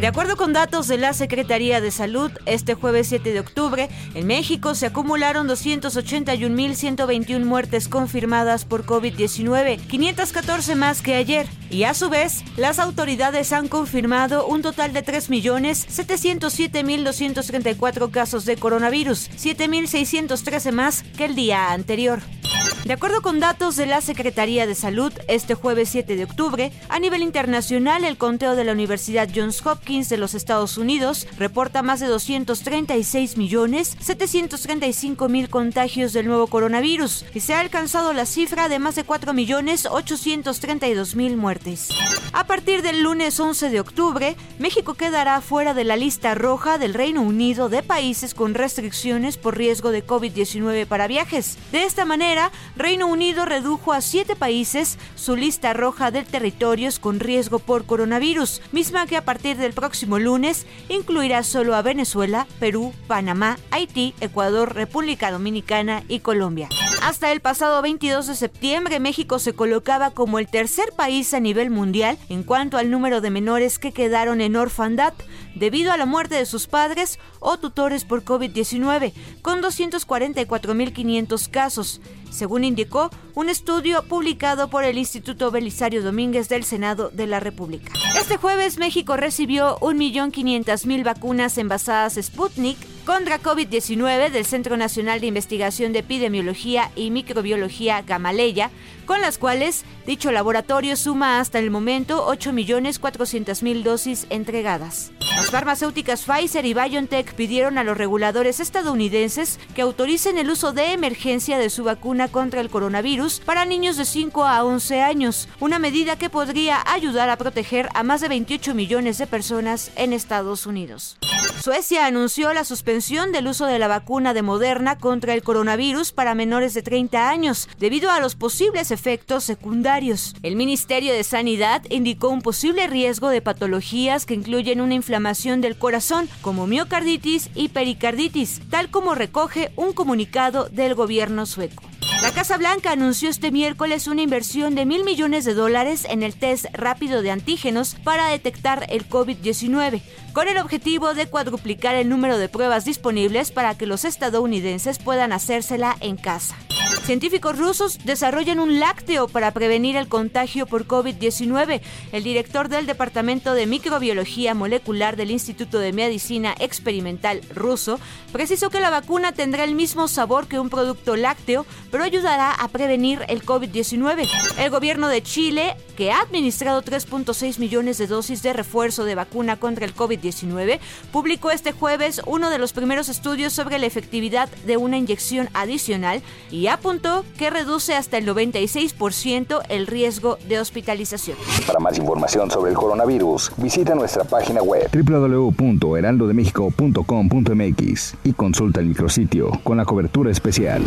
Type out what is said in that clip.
De acuerdo con datos de la Secretaría de Salud, este jueves 7 de octubre, en México se acumularon 281.121 muertes confirmadas por COVID-19, 514 más que ayer. Y a su vez, las autoridades han confirmado un total de 3.707.234 casos de coronavirus, 7.613 más que el día anterior. De acuerdo con datos de la Secretaría de Salud, este jueves 7 de octubre, a nivel internacional, el conteo de la Universidad Johns Hopkins de los Estados Unidos reporta más de 236 millones 735 mil contagios del nuevo coronavirus y se ha alcanzado la cifra de más de 4 millones 832 mil muertes. A partir del lunes 11 de octubre, México quedará fuera de la lista roja del Reino Unido de países con restricciones por riesgo de COVID-19 para viajes. De esta manera, Reino Unido redujo a siete países su lista roja de territorios con riesgo por coronavirus, misma que a partir del próximo lunes incluirá solo a Venezuela, Perú, Panamá, Haití, Ecuador, República Dominicana y Colombia. Hasta el pasado 22 de septiembre, México se colocaba como el tercer país a nivel mundial en cuanto al número de menores que quedaron en orfandad debido a la muerte de sus padres o tutores por COVID-19, con 244.500 casos, según indicó un estudio publicado por el Instituto Belisario Domínguez del Senado de la República. Este jueves México recibió 1.500.000 vacunas envasadas Sputnik contra COVID-19 del Centro Nacional de Investigación de Epidemiología y Microbiología Gamaleya, con las cuales dicho laboratorio suma hasta el momento 8.400.000 dosis entregadas. Las farmacéuticas Pfizer y BioNTech pidieron a los reguladores estadounidenses que autoricen el uso de emergencia de su vacuna contra el coronavirus para niños de 5 a 11 años, una medida que podría ayudar a proteger a más de 28 millones de personas en Estados Unidos. Suecia anunció la suspensión del uso de la vacuna de Moderna contra el coronavirus para menores de 30 años, debido a los posibles efectos secundarios. El Ministerio de Sanidad indicó un posible riesgo de patologías que incluyen una inflamación del corazón, como miocarditis y pericarditis, tal como recoge un comunicado del gobierno sueco. La Casa Blanca anunció este miércoles una inversión de mil millones de dólares en el test rápido de antígenos para detectar el COVID-19, con el objetivo de cuadruplicar el número de pruebas disponibles para que los estadounidenses puedan hacérsela en casa. Científicos rusos desarrollan un lácteo para prevenir el contagio por COVID-19. El director del Departamento de Microbiología Molecular del Instituto de Medicina Experimental ruso precisó que la vacuna tendrá el mismo sabor que un producto lácteo, pero ayudará a prevenir el COVID-19. El gobierno de Chile, que ha administrado 3.6 millones de dosis de refuerzo de vacuna contra el COVID-19, publicó este jueves uno de los primeros estudios sobre la efectividad de una inyección adicional y apuntó que reduce hasta el 96% el riesgo de hospitalización. Para más información sobre el coronavirus, visita nuestra página web www.heraldodemexico.com.mx y consulta el micrositio con la cobertura especial.